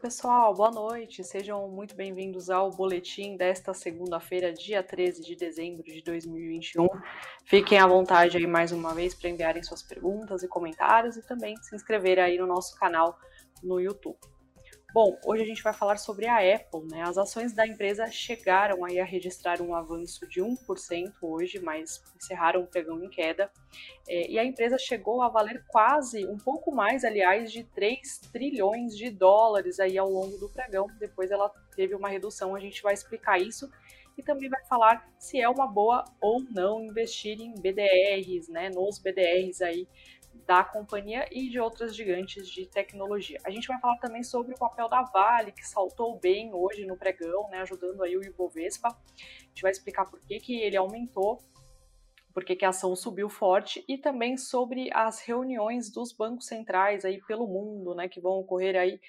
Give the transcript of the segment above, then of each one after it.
pessoal, boa noite. Sejam muito bem-vindos ao boletim desta segunda-feira, dia 13 de dezembro de 2021. Fiquem à vontade aí mais uma vez para enviarem suas perguntas e comentários e também se inscreverem aí no nosso canal no YouTube. Bom, hoje a gente vai falar sobre a Apple, né? As ações da empresa chegaram aí a registrar um avanço de 1% hoje, mas encerraram o pregão em queda. É, e a empresa chegou a valer quase, um pouco mais, aliás, de 3 trilhões de dólares aí ao longo do pregão. Depois ela teve uma redução, a gente vai explicar isso e também vai falar se é uma boa ou não investir em BDRs, né? Nos BDRs aí da companhia e de outras gigantes de tecnologia. A gente vai falar também sobre o papel da Vale, que saltou bem hoje no pregão, né, ajudando aí o Ibovespa. A gente vai explicar por que, que ele aumentou, por que, que a ação subiu forte e também sobre as reuniões dos bancos centrais aí pelo mundo, né, que vão ocorrer aí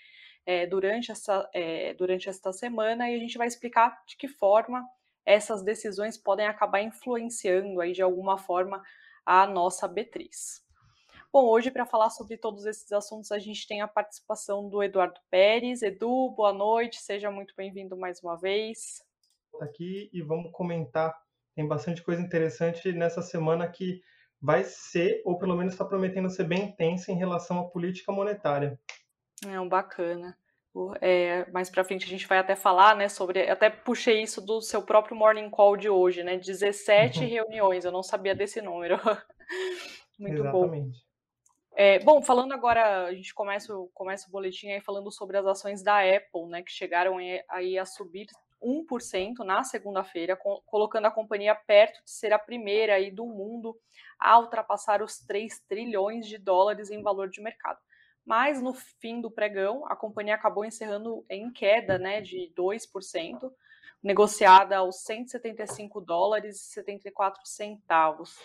é, durante, essa, é, durante esta semana e a gente vai explicar de que forma essas decisões podem acabar influenciando aí de alguma forma a nossa B3. Bom, hoje para falar sobre todos esses assuntos a gente tem a participação do Eduardo Pérez. Edu, boa noite, seja muito bem-vindo mais uma vez. Aqui e vamos comentar. Tem bastante coisa interessante nessa semana que vai ser, ou pelo menos está prometendo ser bem intensa em relação à política monetária. É um bacana. É, mais para frente a gente vai até falar, né, sobre, até puxei isso do seu próprio morning call de hoje, né, 17 uhum. reuniões, eu não sabia desse número. Muito Exatamente. bom. É, bom, falando agora, a gente começa, começa o boletim aí falando sobre as ações da Apple, né, que chegaram aí a subir 1% na segunda-feira, colocando a companhia perto de ser a primeira aí do mundo a ultrapassar os 3 trilhões de dólares em valor de mercado. Mas no fim do pregão, a companhia acabou encerrando em queda né, de 2%, negociada aos 175 dólares e 74 centavos.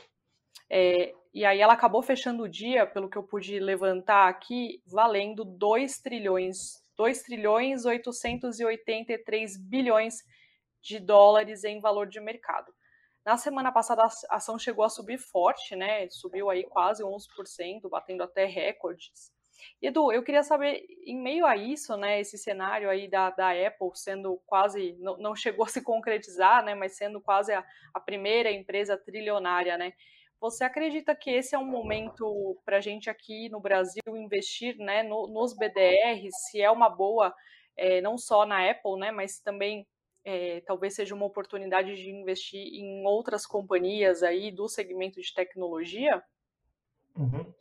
É, e aí ela acabou fechando o dia, pelo que eu pude levantar aqui, valendo 2 trilhões, 2 trilhões 883 bilhões de dólares em valor de mercado. Na semana passada a ação chegou a subir forte, né? Subiu aí quase 11%, batendo até recordes. Edu, eu queria saber, em meio a isso, né, esse cenário aí da, da Apple sendo quase, não, não chegou a se concretizar, né, mas sendo quase a, a primeira empresa trilionária, né, você acredita que esse é um momento para a gente aqui no Brasil investir né, no, nos BDRs, se é uma boa, é, não só na Apple, né, mas também é, talvez seja uma oportunidade de investir em outras companhias aí do segmento de tecnologia? Uhum.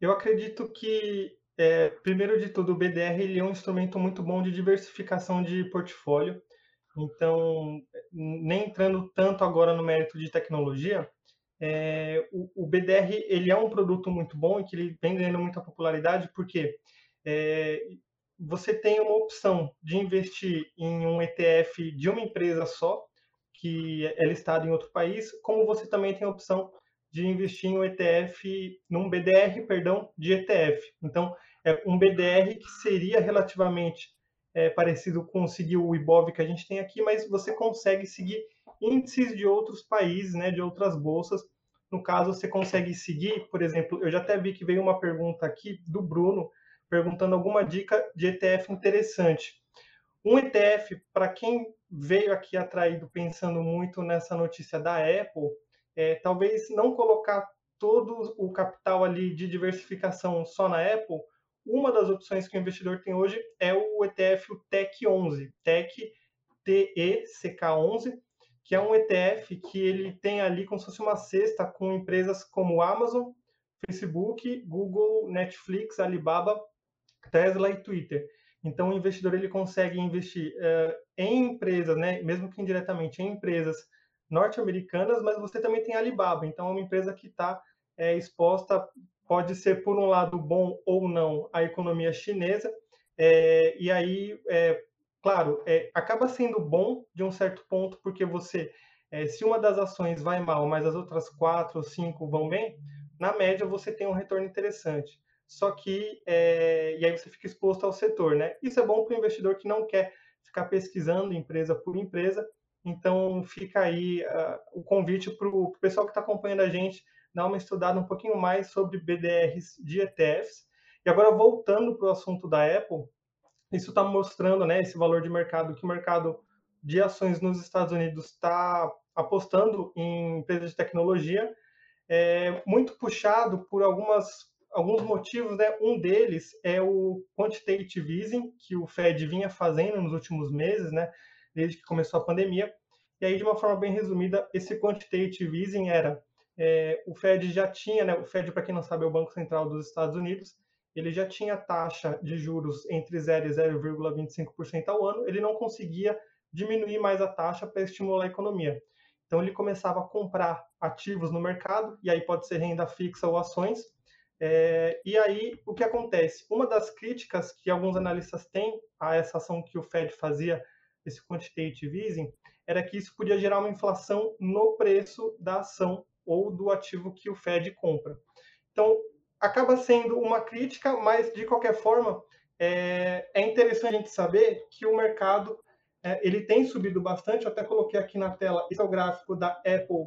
Eu acredito que, é, primeiro de tudo, o BDR ele é um instrumento muito bom de diversificação de portfólio. Então, nem entrando tanto agora no mérito de tecnologia, é, o, o, BDR ele é um produto muito bom e que ele vem ganhando muita popularidade porque é, você tem uma opção de investir em um ETF de uma empresa só, que é listado em outro país, como você também tem a opção de investir em um ETF, num BDR, perdão, de ETF. Então, é um BDR que seria relativamente é, parecido com seguir o IBOV que a gente tem aqui, mas você consegue seguir índices de outros países, né, de outras bolsas, no caso, você consegue seguir, por exemplo, eu já até vi que veio uma pergunta aqui do Bruno, perguntando alguma dica de ETF interessante. Um ETF, para quem veio aqui atraído pensando muito nessa notícia da Apple, é, talvez não colocar todo o capital ali de diversificação só na Apple, uma das opções que o investidor tem hoje é o ETF o TEC 11, TEC TECK11, que é um ETF que ele tem ali como se fosse uma cesta com empresas como Amazon, Facebook, Google, Netflix, Alibaba, Tesla e Twitter. Então, o investidor ele consegue investir uh, em empresas, né, mesmo que indiretamente, em empresas norte-americanas, mas você também tem Alibaba. Então, é uma empresa que está é, exposta, pode ser por um lado bom ou não, à economia chinesa. É, e aí, é, claro, é, acaba sendo bom de um certo ponto, porque você, é, se uma das ações vai mal, mas as outras quatro ou cinco vão bem, na média você tem um retorno interessante. Só que, é, e aí você fica exposto ao setor, né? Isso é bom para o investidor que não quer ficar pesquisando empresa por empresa. Então, fica aí uh, o convite para o pessoal que está acompanhando a gente dar uma estudada um pouquinho mais sobre BDRs de ETFs. E agora, voltando para o assunto da Apple, isso está mostrando, né, esse valor de mercado que o mercado de ações nos Estados Unidos está apostando em empresas de tecnologia, é, muito puxado por algumas alguns motivos, né? Um deles é o quantitative easing que o Fed vinha fazendo nos últimos meses, né? Desde que começou a pandemia. E aí, de uma forma bem resumida, esse quantitative easing era é, o Fed já tinha, né? O Fed, para quem não sabe, é o Banco Central dos Estados Unidos. Ele já tinha taxa de juros entre 0 e 0,25% ao ano. Ele não conseguia diminuir mais a taxa para estimular a economia. Então ele começava a comprar ativos no mercado, e aí pode ser renda fixa ou ações, é, e aí, o que acontece? Uma das críticas que alguns analistas têm a essa ação que o Fed fazia, esse quantitative easing, era que isso podia gerar uma inflação no preço da ação ou do ativo que o Fed compra. Então, acaba sendo uma crítica, mas de qualquer forma, é, é interessante a gente saber que o mercado é, ele tem subido bastante. Eu até coloquei aqui na tela, esse é o gráfico da Apple,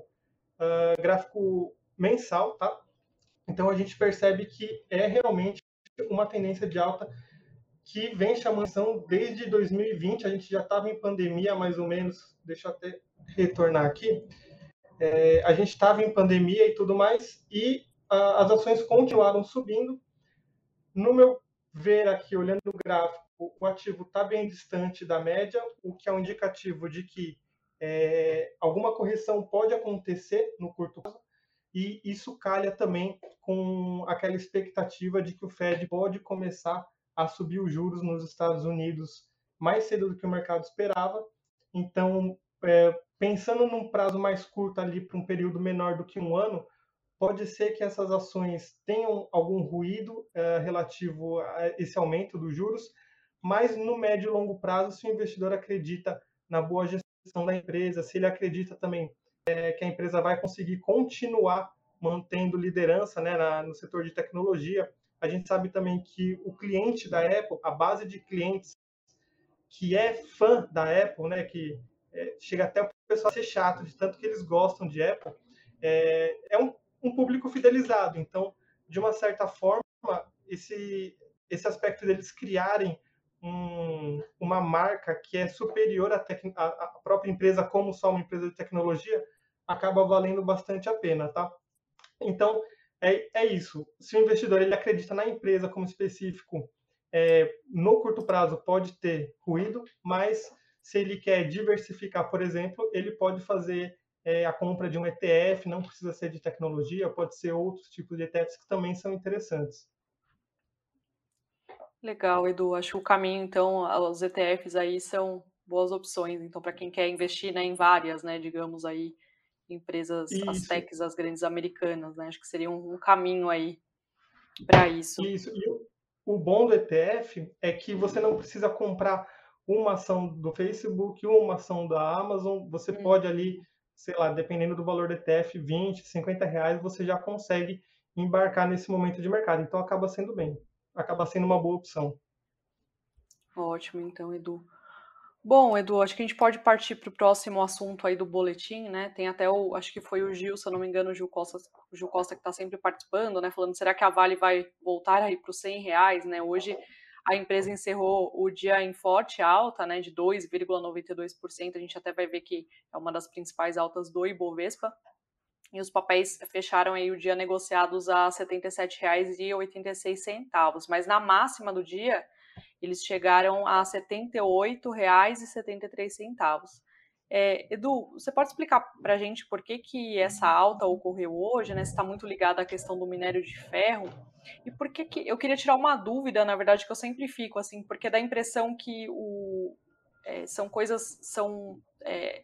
uh, gráfico mensal, tá? Então a gente percebe que é realmente uma tendência de alta que vem chamando atenção desde 2020. A gente já estava em pandemia, mais ou menos. Deixa eu até retornar aqui. É, a gente estava em pandemia e tudo mais, e as ações continuaram subindo. No meu ver aqui, olhando o gráfico, o ativo está bem distante da média, o que é um indicativo de que é, alguma correção pode acontecer no curto prazo e isso calha também com aquela expectativa de que o Fed pode começar a subir os juros nos Estados Unidos mais cedo do que o mercado esperava. Então, é, pensando num prazo mais curto ali para um período menor do que um ano, pode ser que essas ações tenham algum ruído é, relativo a esse aumento dos juros, mas no médio e longo prazo, se o investidor acredita na boa gestão da empresa, se ele acredita também é, que a empresa vai conseguir continuar mantendo liderança né, na, no setor de tecnologia. A gente sabe também que o cliente da Apple, a base de clientes que é fã da Apple, né, que é, chega até o pessoal a ser chato de tanto que eles gostam de Apple, é, é um, um, público fidelizado. Então, de uma certa forma, esse, esse aspecto deles criarem um, uma marca que é superior à, própria empresa como só uma empresa de tecnologia acaba valendo bastante a pena, tá? Então, é, é isso. Se o investidor ele acredita na empresa como específico, é, no curto prazo pode ter ruído, mas se ele quer diversificar, por exemplo, ele pode fazer é, a compra de um ETF, não precisa ser de tecnologia, pode ser outros tipos de ETFs que também são interessantes. Legal, Edu. Acho que o caminho, então, os ETFs aí são boas opções. Então, para quem quer investir né, em várias, né, digamos aí, empresas, isso. as techs, as grandes americanas, né? Acho que seria um, um caminho aí para isso. Isso. E o, o bom do ETF é que você não precisa comprar uma ação do Facebook, uma ação da Amazon, você hum. pode ali, sei lá, dependendo do valor do ETF, 20, 50 reais, você já consegue embarcar nesse momento de mercado. Então acaba sendo bem, acaba sendo uma boa opção. Ótimo, então, Edu. Bom, Edu, acho que a gente pode partir para o próximo assunto aí do boletim, né? Tem até o, acho que foi o Gil, se eu não me engano, o Gil Costa, o Gil Costa que está sempre participando, né? Falando, será que a Vale vai voltar aí para os 100 reais, né? Hoje a empresa encerrou o dia em forte alta, né? De 2,92%. A gente até vai ver que é uma das principais altas do Ibovespa. E os papéis fecharam aí o dia negociados a R$ 77,86. Mas na máxima do dia eles chegaram a R$ 78,73. É, Edu, você pode explicar para a gente por que, que essa alta ocorreu hoje, né? Está muito ligada à questão do minério de ferro e por que, que eu queria tirar uma dúvida, na verdade, que eu sempre fico assim, porque dá a impressão que o, é, são coisas, são é,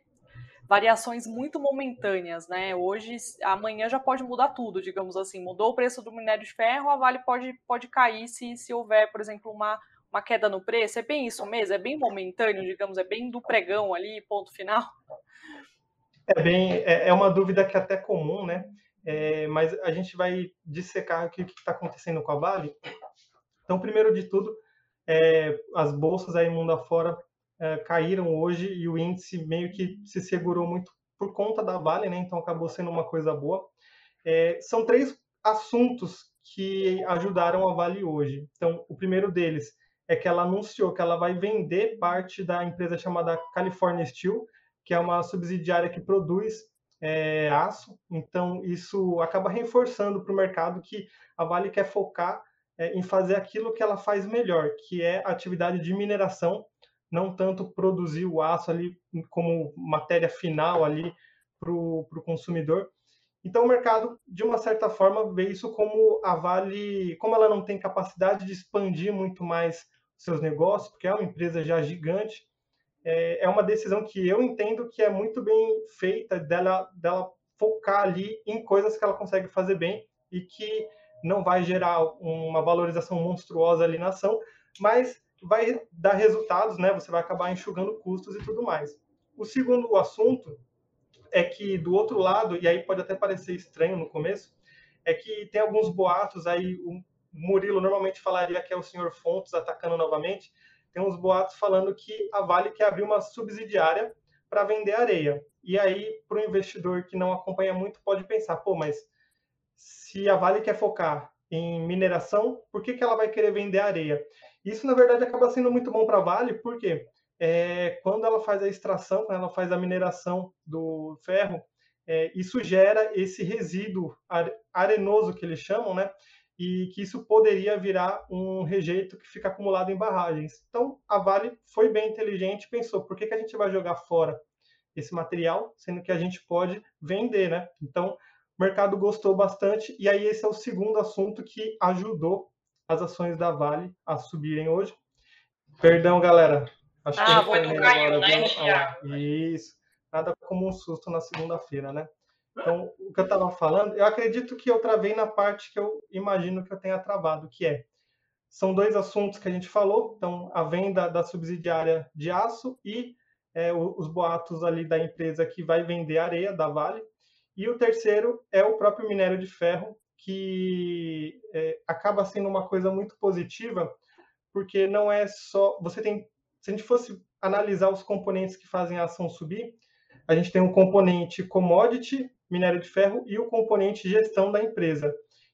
variações muito momentâneas, né? Hoje, amanhã já pode mudar tudo, digamos assim. Mudou o preço do minério de ferro, a Vale pode, pode cair se, se houver, por exemplo, uma uma queda no preço? É bem isso mesmo? É bem momentâneo, digamos? É bem do pregão ali, ponto final? É bem, é, é uma dúvida que é até comum, né? É, mas a gente vai dissecar aqui o que está acontecendo com a Vale. Então, primeiro de tudo, é, as bolsas aí mundo afora é, caíram hoje e o índice meio que se segurou muito por conta da Vale, né? Então acabou sendo uma coisa boa. É, são três assuntos que ajudaram a Vale hoje. Então, o primeiro deles é que ela anunciou que ela vai vender parte da empresa chamada California Steel, que é uma subsidiária que produz é, aço. Então, isso acaba reforçando para o mercado que a Vale quer focar é, em fazer aquilo que ela faz melhor, que é a atividade de mineração, não tanto produzir o aço ali como matéria final ali para o consumidor. Então, o mercado, de uma certa forma, vê isso como a Vale, como ela não tem capacidade de expandir muito mais seus negócios, porque é uma empresa já gigante, é, é uma decisão que eu entendo que é muito bem feita dela, dela focar ali em coisas que ela consegue fazer bem e que não vai gerar uma valorização monstruosa ali na ação, mas vai dar resultados, né? Você vai acabar enxugando custos e tudo mais. O segundo assunto é que do outro lado, e aí pode até parecer estranho no começo, é que tem alguns boatos aí, o Murilo normalmente falaria que é o senhor Fontes atacando novamente, tem uns boatos falando que a Vale quer abrir uma subsidiária para vender areia. E aí, para o investidor que não acompanha muito, pode pensar, pô, mas se a Vale quer focar em mineração, por que, que ela vai querer vender areia? Isso, na verdade, acaba sendo muito bom para a Vale, porque é, quando ela faz a extração, quando ela faz a mineração do ferro, é, isso gera esse resíduo arenoso que eles chamam, né? E que isso poderia virar um rejeito que fica acumulado em barragens. Então, a Vale foi bem inteligente, pensou: por que, que a gente vai jogar fora esse material, sendo que a gente pode vender, né? Então, o mercado gostou bastante, e aí esse é o segundo assunto que ajudou as ações da Vale a subirem hoje. Perdão, galera, Acho ah, foi do Caio, né, Thiago? Isso. Nada como um susto na segunda-feira, né? Então, o que eu estava falando, eu acredito que eu travei na parte que eu imagino que eu tenha travado, que é são dois assuntos que a gente falou, então a venda da subsidiária de aço e é, os boatos ali da empresa que vai vender areia da Vale, e o terceiro é o próprio minério de ferro, que é, acaba sendo uma coisa muito positiva, porque não é só você tem se a gente fosse analisar os componentes que fazem a ação subir, a gente tem um componente commodity, minério de ferro, e o componente gestão da empresa.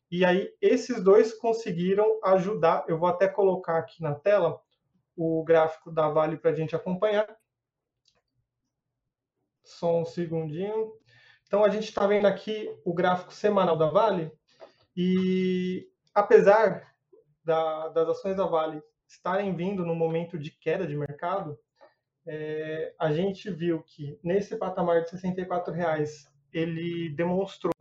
E aí, esses dois conseguiram ajudar. Eu vou até colocar aqui na tela o gráfico da Vale para a gente acompanhar. Só um segundinho. Então, a gente está vendo aqui o gráfico semanal da Vale. E apesar da, das ações da Vale estarem vindo no momento de queda de mercado, é, a gente viu que nesse patamar de 64 reais ele demonstrou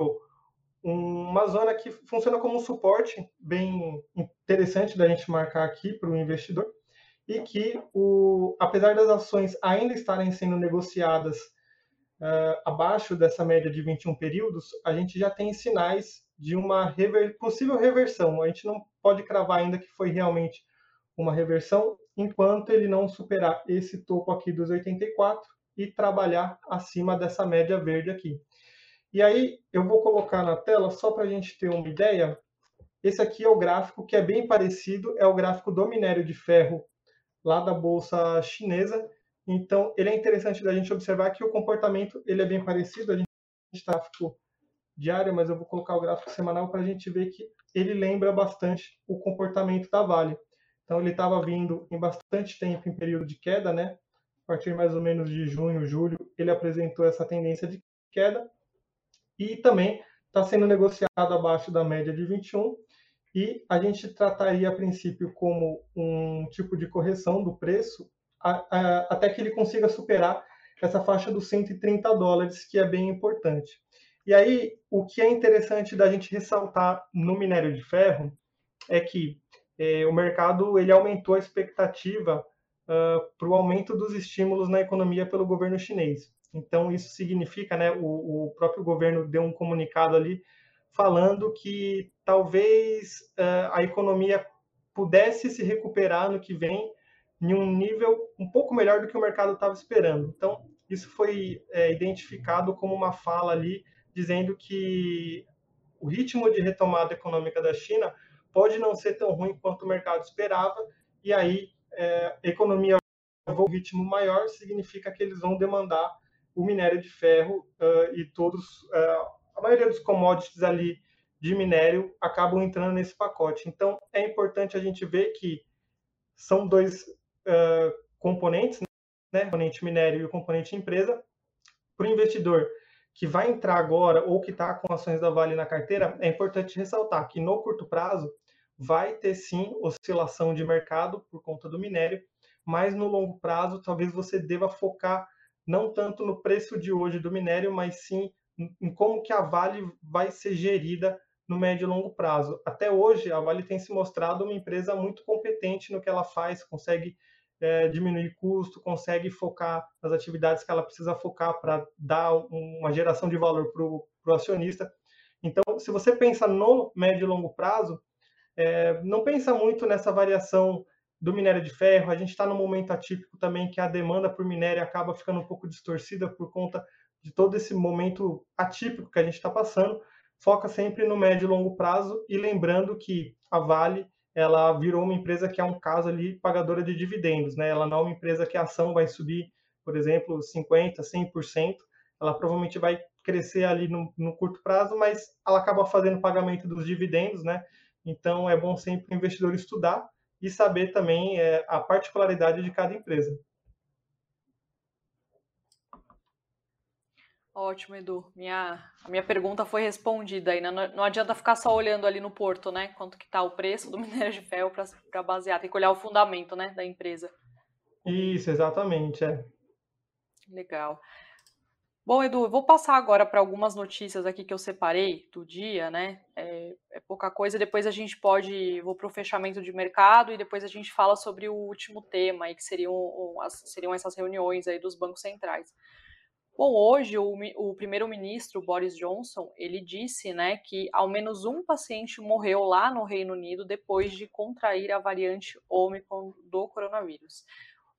uma zona que funciona como um suporte bem interessante da gente marcar aqui para o investidor e que, o, apesar das ações ainda estarem sendo negociadas uh, abaixo dessa média de 21 períodos, a gente já tem sinais de uma rever, possível reversão. A gente não pode cravar ainda que foi realmente uma reversão enquanto ele não superar esse topo aqui dos 84 e trabalhar acima dessa média verde aqui. E aí eu vou colocar na tela só para a gente ter uma ideia. Esse aqui é o gráfico que é bem parecido, é o gráfico do minério de ferro lá da bolsa chinesa. Então ele é interessante da gente observar que o comportamento ele é bem parecido. A gente tem gráfico diário, mas eu vou colocar o gráfico semanal para a gente ver que ele lembra bastante o comportamento da Vale. Então ele estava vindo em bastante tempo em período de queda, né? A partir mais ou menos de junho, julho, ele apresentou essa tendência de queda e também está sendo negociado abaixo da média de 21 e a gente trataria a princípio como um tipo de correção do preço a, a, até que ele consiga superar essa faixa dos 130 dólares, que é bem importante. E aí, o que é interessante da gente ressaltar no minério de ferro é que é, o mercado ele aumentou a expectativa uh, para o aumento dos estímulos na economia pelo governo chinês. Então, isso significa, né, o, o próprio governo deu um comunicado ali falando que talvez uh, a economia pudesse se recuperar no que vem em um nível um pouco melhor do que o mercado estava esperando. Então, isso foi é, identificado como uma fala ali dizendo que o ritmo de retomada econômica da China pode não ser tão ruim quanto o mercado esperava, e aí é, economia um ritmo maior significa que eles vão demandar o minério de ferro uh, e todos, uh, a maioria dos commodities ali de minério acabam entrando nesse pacote. Então, é importante a gente ver que são dois uh, componentes, né? componente minério e o componente empresa. Para o investidor que vai entrar agora ou que está com ações da Vale na carteira, é importante ressaltar que no curto prazo vai ter sim oscilação de mercado por conta do minério, mas no longo prazo talvez você deva focar não tanto no preço de hoje do minério, mas sim em como que a Vale vai ser gerida no médio e longo prazo. Até hoje, a Vale tem se mostrado uma empresa muito competente no que ela faz, consegue é, diminuir custo, consegue focar nas atividades que ela precisa focar para dar uma geração de valor para o acionista. Então, se você pensa no médio e longo prazo, é, não pensa muito nessa variação do minério de ferro. A gente está num momento atípico também que a demanda por minério acaba ficando um pouco distorcida por conta de todo esse momento atípico que a gente está passando. Foca sempre no médio e longo prazo e lembrando que a Vale ela virou uma empresa que é um caso ali pagadora de dividendos, né? Ela não é uma empresa que a ação vai subir, por exemplo, 50, 100%. Ela provavelmente vai crescer ali no, no curto prazo, mas ela acaba fazendo pagamento dos dividendos, né? Então é bom sempre o investidor estudar e saber também é, a particularidade de cada empresa. Ótimo, Edu. Minha, a minha pergunta foi respondida aí. Né? Não, não adianta ficar só olhando ali no porto, né? Quanto que tá o preço do minério de ferro para basear. Tem que olhar o fundamento, né, da empresa. Isso, exatamente, é. Legal. Bom, Edu, eu vou passar agora para algumas notícias aqui que eu separei do dia, né? É, é pouca coisa. Depois a gente pode, vou para o fechamento de mercado e depois a gente fala sobre o último tema aí, que seriam, seriam essas reuniões aí dos bancos centrais. Bom, hoje o, o primeiro-ministro Boris Johnson ele disse, né, que ao menos um paciente morreu lá no Reino Unido depois de contrair a variante Omicron do coronavírus.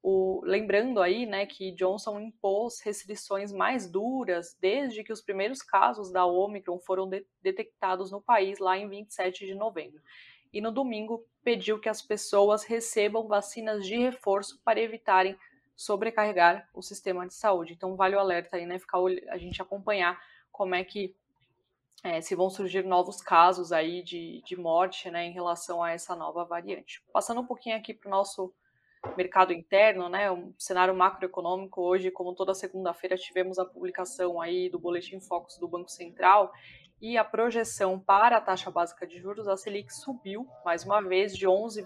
O, lembrando aí, né, que Johnson impôs restrições mais duras desde que os primeiros casos da Omicron foram de, detectados no país lá em 27 de novembro. E no domingo pediu que as pessoas recebam vacinas de reforço para evitarem sobrecarregar o sistema de saúde. Então vale o alerta aí, né? Ficar a gente acompanhar como é que é, se vão surgir novos casos aí de, de morte, né, em relação a essa nova variante. Passando um pouquinho aqui para o nosso mercado interno, né, um cenário macroeconômico hoje, como toda segunda-feira tivemos a publicação aí do boletim Focus do Banco Central e a projeção para a taxa básica de juros, a Selic subiu mais uma vez de 11,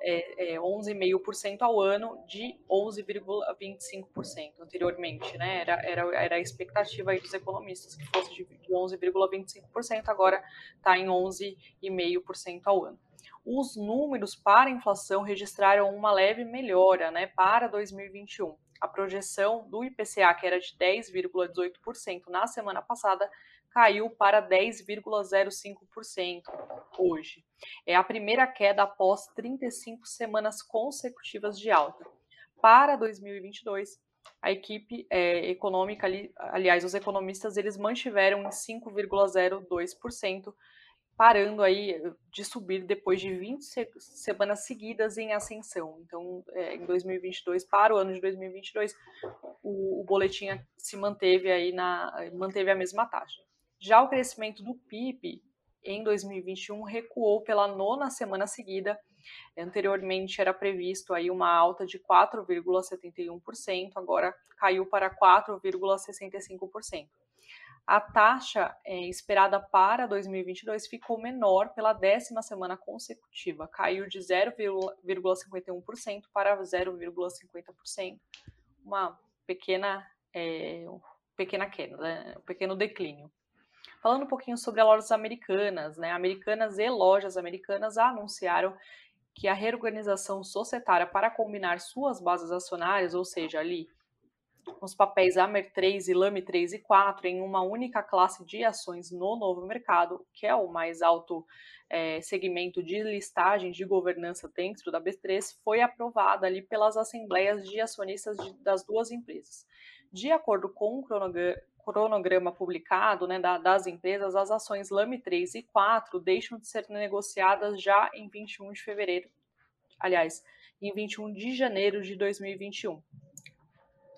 é, é, 11,5% ao ano de 11,25% anteriormente, né? Era, era, era a expectativa aí dos economistas que fosse de 11,25%, agora está em 11,5% ao ano. Os números para a inflação registraram uma leve melhora, né, para 2021. A projeção do IPCA, que era de 10,18% na semana passada, caiu para 10,05% hoje. É a primeira queda após 35 semanas consecutivas de alta. Para 2022, a equipe é, econômica, ali, aliás, os economistas, eles mantiveram em 5,02%, parando aí de subir depois de 20 semanas seguidas em ascensão. Então, é, em 2022, para o ano de 2022, o, o boletim se manteve aí na manteve a mesma taxa. Já o crescimento do PIB em 2021 recuou pela nona semana seguida. Anteriormente era previsto aí uma alta de 4,71%, agora caiu para 4,65%. A taxa é, esperada para 2022 ficou menor pela décima semana consecutiva, caiu de 0,51% para 0,50%, uma pequena, é, pequena queda, né? um pequeno declínio. Falando um pouquinho sobre as lojas americanas, né? Americanas e lojas americanas anunciaram que a reorganização societária para combinar suas bases acionárias, ou seja, ali os papéis Amer 3 e Lame 3 e 4 em uma única classe de ações no novo mercado, que é o mais alto é, segmento de listagem de governança dentro da B3, foi aprovada ali pelas assembleias de acionistas de, das duas empresas. De acordo com o cronograma publicado né, das empresas, as ações LAME 3 e 4 deixam de ser negociadas já em 21 de fevereiro, aliás, em 21 de janeiro de 2021,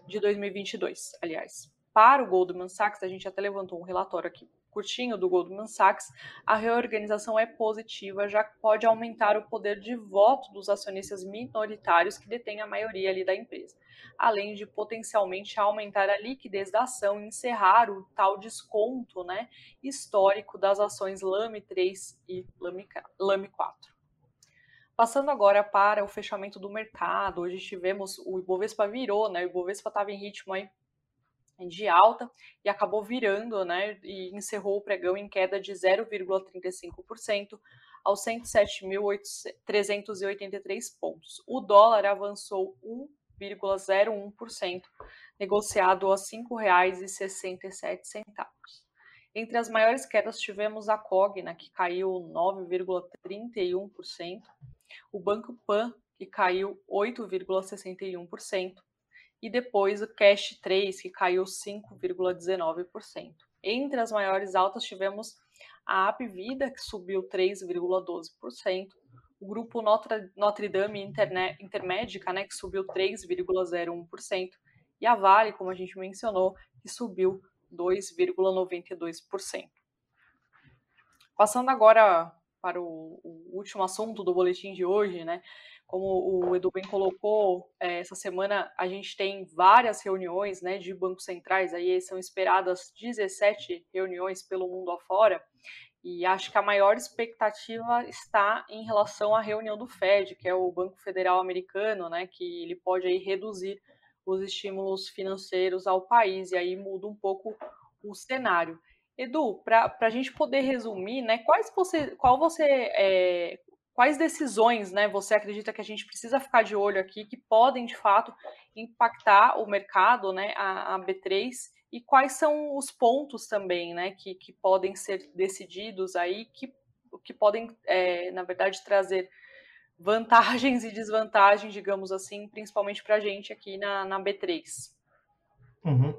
de 2022, aliás. Para o Goldman Sachs, a gente até levantou um relatório aqui curtinho do Goldman Sachs, a reorganização é positiva, já pode aumentar o poder de voto dos acionistas minoritários que detêm a maioria ali da empresa, além de potencialmente aumentar a liquidez da ação e encerrar o tal desconto né, histórico das ações LAME 3 e LAME 4. Passando agora para o fechamento do mercado, hoje tivemos o Ibovespa virou, né? O Ibovespa estava em ritmo aí de alta e acabou virando, né? E encerrou o pregão em queda de 0,35% aos 107.383 pontos. O dólar avançou 1,01%, negociado a R$ 5,67. Entre as maiores quedas tivemos a Cogna, que caiu 9,31%, o Banco Pan, que caiu 8,61%, e depois o Cash 3, que caiu 5,19%. Entre as maiores altas tivemos a App Vida, que subiu 3,12%, o grupo Notre, Notre Dame Internet, Intermédica, né, que subiu 3,01%, e a Vale, como a gente mencionou, que subiu 2,92%. Passando agora para o, o, último assunto do boletim de hoje, né? Como o Edu bem colocou, é, essa semana a gente tem várias reuniões né, de bancos centrais, aí são esperadas 17 reuniões pelo mundo afora, e acho que a maior expectativa está em relação à reunião do Fed, que é o Banco Federal Americano, né, que ele pode aí reduzir os estímulos financeiros ao país, e aí muda um pouco o cenário. Edu, para a gente poder resumir, né, quais você, qual você, é, quais decisões, né, você acredita que a gente precisa ficar de olho aqui que podem de fato impactar o mercado, né, a, a B3 e quais são os pontos também, né, que, que podem ser decididos aí que, que podem, é, na verdade, trazer vantagens e desvantagens, digamos assim, principalmente para a gente aqui na, na B3. Uhum.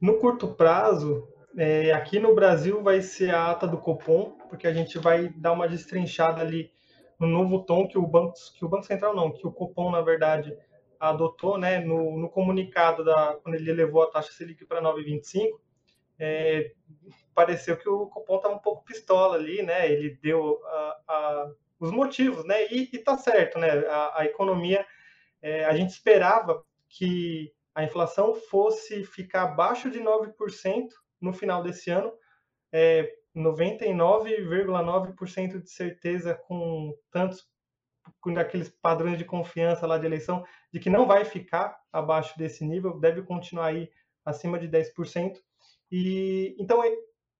No curto prazo, é, aqui no Brasil vai ser a ata do Copom, porque a gente vai dar uma destrinchada ali no novo tom que o Banco, que o Banco Central não, que o Copom, na verdade, adotou, né, no, no comunicado da quando ele elevou a taxa Selic para 9,25, é, pareceu que o Copom estava um pouco pistola ali, né? Ele deu a, a, os motivos, né? E, está certo, né? A, a economia, é, a gente esperava que a inflação fosse ficar abaixo de 9% no final desse ano, é, 99,9% de certeza com tantos com aqueles padrões de confiança lá de eleição, de que não vai ficar abaixo desse nível, deve continuar aí acima de 10%. E então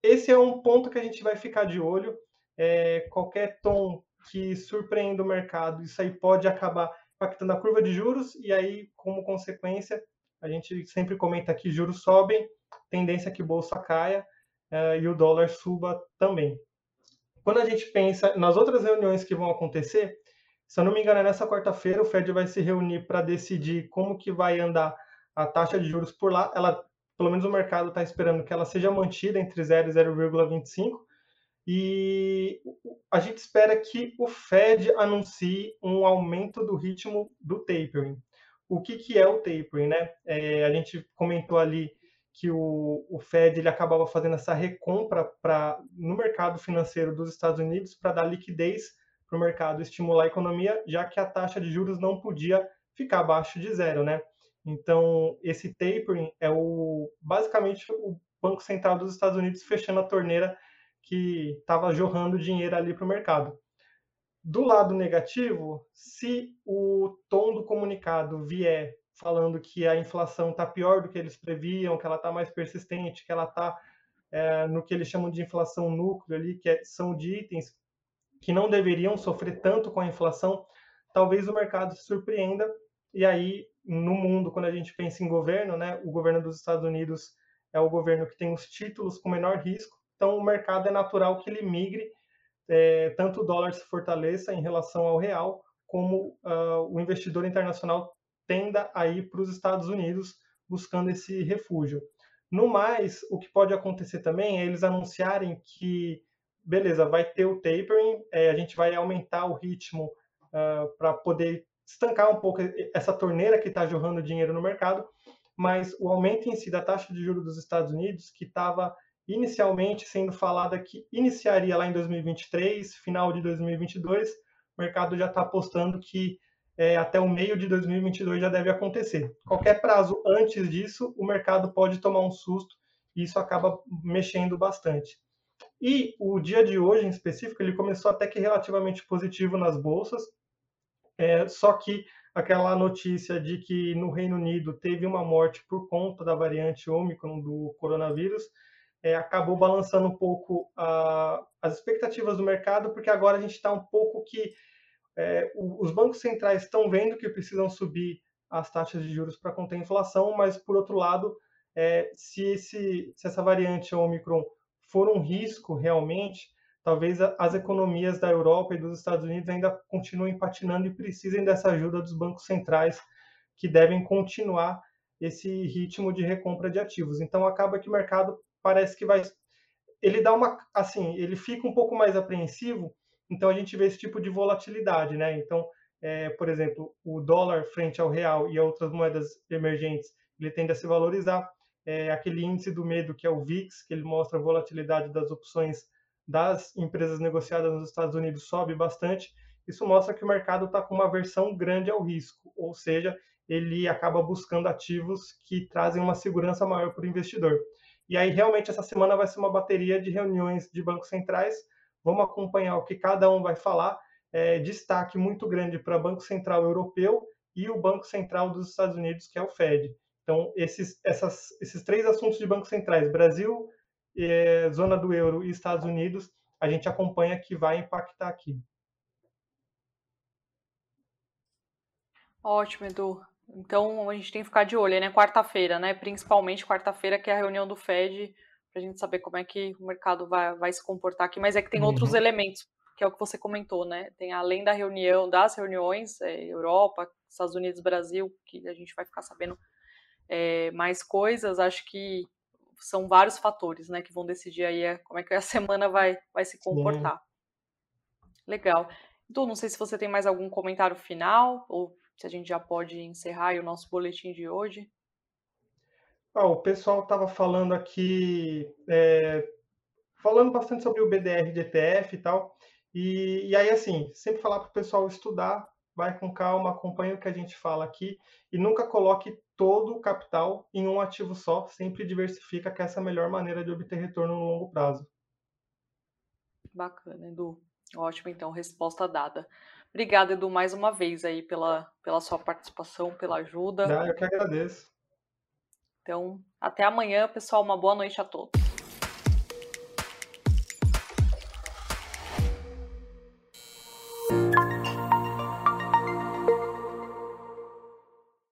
esse é um ponto que a gente vai ficar de olho. É, qualquer tom que surpreenda o mercado, isso aí pode acabar impactando a curva de juros e aí, como consequência, a gente sempre comenta que juros sobem, tendência que bolsa caia uh, e o dólar suba também. Quando a gente pensa nas outras reuniões que vão acontecer, se eu não me engano, é nessa quarta-feira o Fed vai se reunir para decidir como que vai andar a taxa de juros por lá. Ela, pelo menos o mercado está esperando que ela seja mantida entre 0 e 0,25. E a gente espera que o Fed anuncie um aumento do ritmo do tapering. O que, que é o tapering, né? É, a gente comentou ali que o, o Fed ele acabava fazendo essa recompra para no mercado financeiro dos Estados Unidos para dar liquidez para o mercado, estimular a economia, já que a taxa de juros não podia ficar abaixo de zero, né? Então esse tapering é o basicamente o Banco Central dos Estados Unidos fechando a torneira que estava jorrando dinheiro ali para o mercado. Do lado negativo, se o tom do comunicado vier falando que a inflação está pior do que eles previam, que ela está mais persistente, que ela está é, no que eles chamam de inflação núcleo ali, que é, são de itens que não deveriam sofrer tanto com a inflação, talvez o mercado se surpreenda. E aí, no mundo, quando a gente pensa em governo, né, o governo dos Estados Unidos é o governo que tem os títulos com menor risco, então o mercado é natural que ele migre, é, tanto o dólar se fortaleça em relação ao real, como uh, o investidor internacional tenda a ir para os Estados Unidos buscando esse refúgio. No mais, o que pode acontecer também é eles anunciarem que, beleza, vai ter o tapering, é, a gente vai aumentar o ritmo uh, ah, para poder estancar um pouco essa torneira que está jorrando dinheiro no mercado, mas o aumento em si da taxa de juros dos Estados Unidos, que estava inicialmente sendo falada que iniciaria lá em 2023, final de 2022, o mercado já está apostando que é, até o meio de 2022 já deve acontecer. Qualquer prazo antes disso, o mercado pode tomar um susto e isso acaba mexendo bastante. E o dia de hoje, em específico, ele começou até que relativamente positivo nas bolsas, é, só que aquela notícia de que no Reino Unido teve uma morte por conta da variante Omicron do coronavírus, é, acabou balançando um pouco a, as expectativas do mercado, porque agora a gente está um pouco que é, os bancos centrais estão vendo que precisam subir as taxas de juros para conter a inflação, mas, por outro lado, é, se, esse, se essa variante Omicron for um risco realmente, talvez as economias da Europa e dos Estados Unidos ainda continuem patinando e precisem dessa ajuda dos bancos centrais, que devem continuar esse ritmo de recompra de ativos. Então, acaba que o mercado parece que vai. Ele dá uma. Assim, ele fica um pouco mais apreensivo então a gente vê esse tipo de volatilidade, né? Então, é, por exemplo, o dólar frente ao real e a outras moedas emergentes, ele tende a se valorizar. É, aquele índice do medo que é o VIX, que ele mostra a volatilidade das opções das empresas negociadas nos Estados Unidos sobe bastante. Isso mostra que o mercado está com uma aversão grande ao risco, ou seja, ele acaba buscando ativos que trazem uma segurança maior para o investidor. E aí, realmente, essa semana vai ser uma bateria de reuniões de bancos centrais Vamos acompanhar o que cada um vai falar. É, destaque muito grande para o Banco Central Europeu e o Banco Central dos Estados Unidos, que é o Fed. Então, esses, essas, esses três assuntos de bancos centrais, Brasil, é, zona do euro e Estados Unidos, a gente acompanha que vai impactar aqui. Ótimo, Edu. Então a gente tem que ficar de olho, né? Quarta-feira, né? Principalmente quarta-feira, que é a reunião do Fed para a gente saber como é que o mercado vai, vai se comportar aqui, mas é que tem uhum. outros elementos, que é o que você comentou, né? Tem além da reunião, das reuniões, é, Europa, Estados Unidos, Brasil, que a gente vai ficar sabendo é, mais coisas, acho que são vários fatores, né, que vão decidir aí é, como é que a semana vai, vai se comportar. Legal. Então, não sei se você tem mais algum comentário final, ou se a gente já pode encerrar o nosso boletim de hoje. Ah, o pessoal estava falando aqui, é, falando bastante sobre o BDR de ETF e tal. E, e aí, assim, sempre falar para o pessoal estudar, vai com calma, acompanha o que a gente fala aqui e nunca coloque todo o capital em um ativo só, sempre diversifica, que essa é a melhor maneira de obter retorno no longo prazo. Bacana, Edu. Ótimo, então, resposta dada. Obrigada, Edu, mais uma vez aí pela, pela sua participação, pela ajuda. Ah, eu que agradeço. Então, até amanhã, pessoal. Uma boa noite a todos.